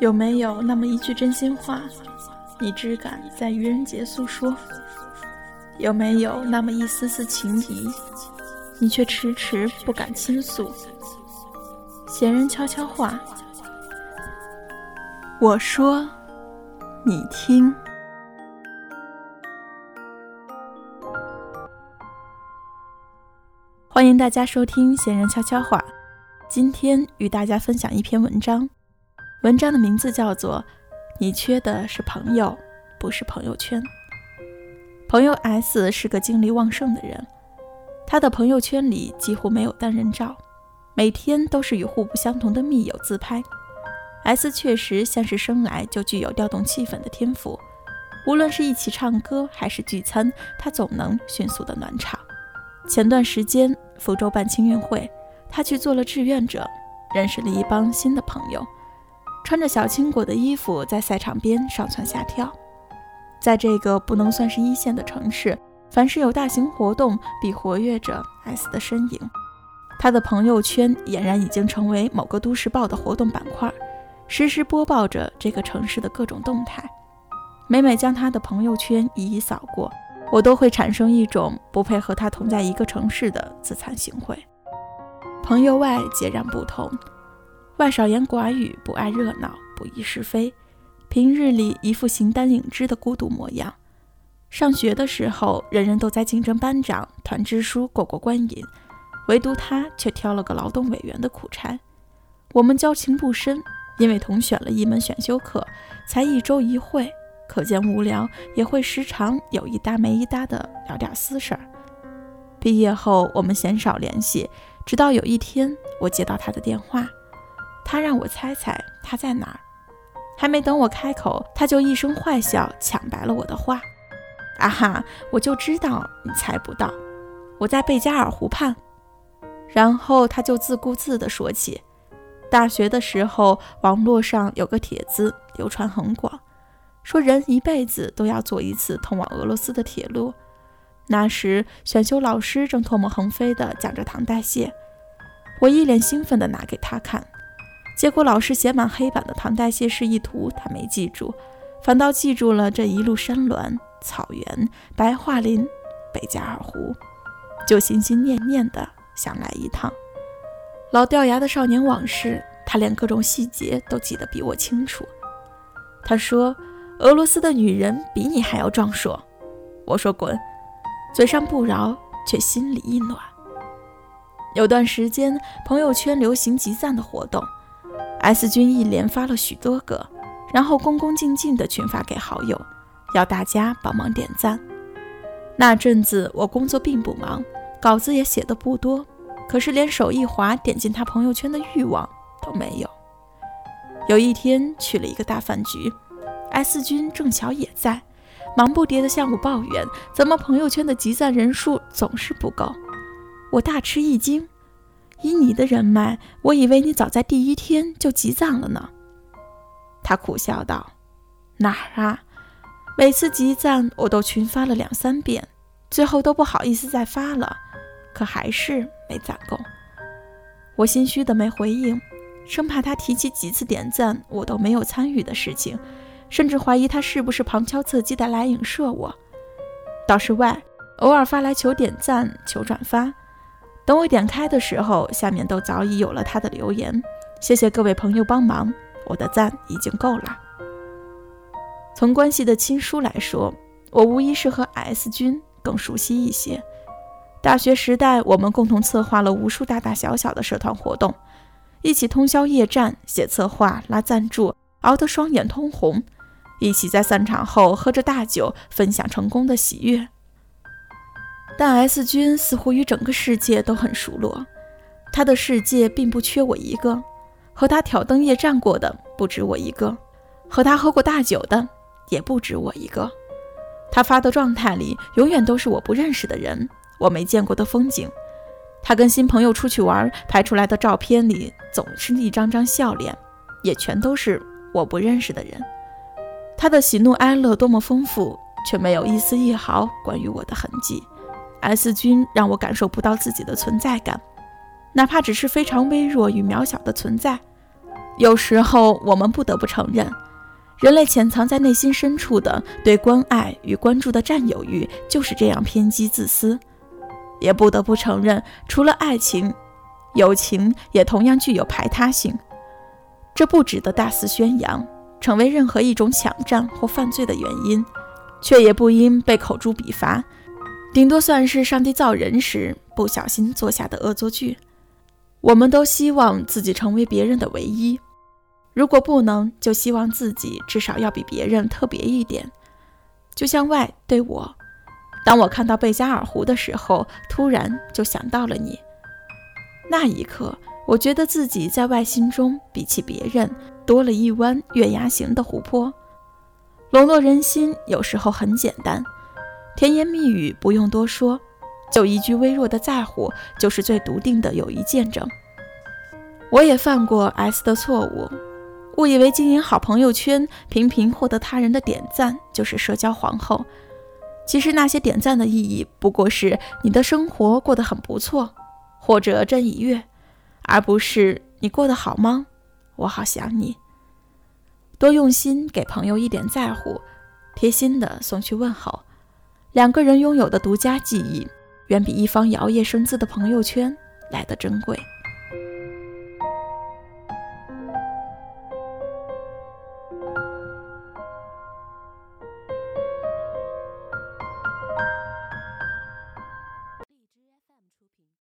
有没有那么一句真心话，你只敢在愚人节诉说？有没有那么一丝丝情谊，你却迟迟不敢倾诉？闲人悄悄话，我说，你听。欢迎大家收听闲人悄悄话，今天与大家分享一篇文章。文章的名字叫做《你缺的是朋友，不是朋友圈》。朋友 S 是个精力旺盛的人，他的朋友圈里几乎没有单人照，每天都是与互不相同的密友自拍。S 确实像是生来就具有调动气氛的天赋，无论是一起唱歌还是聚餐，他总能迅速的暖场。前段时间福州办青运会，他去做了志愿者，认识了一帮新的朋友。穿着小青果的衣服，在赛场边上蹿下跳。在这个不能算是一线的城市，凡是有大型活动，必活跃着 S 的身影。他的朋友圈俨然已经成为某个都市报的活动板块，实时播报着这个城市的各种动态。每每将他的朋友圈一一扫过，我都会产生一种不配和他同在一个城市的自惭形秽。朋友外截然不同。外少言寡语，不爱热闹，不议是非。平日里一副形单影只的孤独模样。上学的时候，人人都在竞争班长、团支书、过过官瘾，唯独他却挑了个劳动委员的苦差。我们交情不深，因为同选了一门选修课，才一周一会，可见无聊，也会时常有一搭没一搭的聊点私事儿。毕业后，我们鲜少联系，直到有一天，我接到他的电话。他让我猜猜他在哪儿，还没等我开口，他就一声坏笑抢白了我的话。啊哈，我就知道你猜不到，我在贝加尔湖畔。然后他就自顾自地说起，大学的时候，网络上有个帖子流传很广，说人一辈子都要坐一次通往俄罗斯的铁路。那时选修老师正唾沫横飞地讲着唐代谢，我一脸兴奋地拿给他看。结果老师写满黑板的唐代谢示意图，他没记住，反倒记住了这一路山峦、草原、白桦林、贝加尔湖，就心心念念的想来一趟。老掉牙的少年往事，他连各种细节都记得比我清楚。他说：“俄罗斯的女人比你还要壮硕。”我说：“滚！”嘴上不饶，却心里一暖。有段时间，朋友圈流行集赞的活动。S 君一连发了许多个，然后恭恭敬敬地群发给好友，要大家帮忙点赞。那阵子我工作并不忙，稿子也写的不多，可是连手一滑点进他朋友圈的欲望都没有。有一天去了一个大饭局，S 君正巧也在，忙不迭地向我抱怨，怎么朋友圈的集赞人数总是不够。我大吃一惊。以你的人脉，我以为你早在第一天就集赞了呢。他苦笑道：“哪儿啊？每次集赞我都群发了两三遍，最后都不好意思再发了，可还是没攒够。”我心虚的没回应，生怕他提起几次点赞我都没有参与的事情，甚至怀疑他是不是旁敲侧击的来影射我。倒是外，偶尔发来求点赞、求转发。等我点开的时候，下面都早已有了他的留言。谢谢各位朋友帮忙，我的赞已经够了。从关系的亲疏来说，我无疑是和 S 君更熟悉一些。大学时代，我们共同策划了无数大大小小的社团活动，一起通宵夜战写策划、拉赞助，熬得双眼通红，一起在散场后喝着大酒，分享成功的喜悦。但 S 君似乎与整个世界都很熟络，他的世界并不缺我一个，和他挑灯夜战过的不止我一个，和他喝过大酒的也不止我一个。他发的状态里永远都是我不认识的人，我没见过的风景。他跟新朋友出去玩拍出来的照片里总是一张张笑脸，也全都是我不认识的人。他的喜怒哀乐多么丰富，却没有一丝一毫关于我的痕迹。S 君让我感受不到自己的存在感，哪怕只是非常微弱与渺小的存在。有时候我们不得不承认，人类潜藏在内心深处的对关爱与关注的占有欲就是这样偏激自私。也不得不承认，除了爱情，友情也同样具有排他性。这不值得大肆宣扬，成为任何一种抢占或犯罪的原因，却也不应被口诛笔伐，顶多算是上帝造人时不小心做下的恶作剧。我们都希望自己成为别人的唯一，如果不能，就希望自己至少要比别人特别一点。就像 Y 对我，当我看到贝加尔湖的时候，突然就想到了你。那一刻。我觉得自己在外心中比起别人多了一弯月牙形的湖泊，笼络人心。有时候很简单，甜言蜜语不用多说，就一句微弱的在乎，就是最笃定的友谊见证。我也犯过 S 的错误，误以为经营好朋友圈，频频获得他人的点赞就是社交皇后。其实那些点赞的意义，不过是你的生活过得很不错，或者正已悦。而不是你过得好吗？我好想你。多用心给朋友一点在乎，贴心的送去问候。两个人拥有的独家记忆，远比一方摇曳生姿的朋友圈来得珍贵。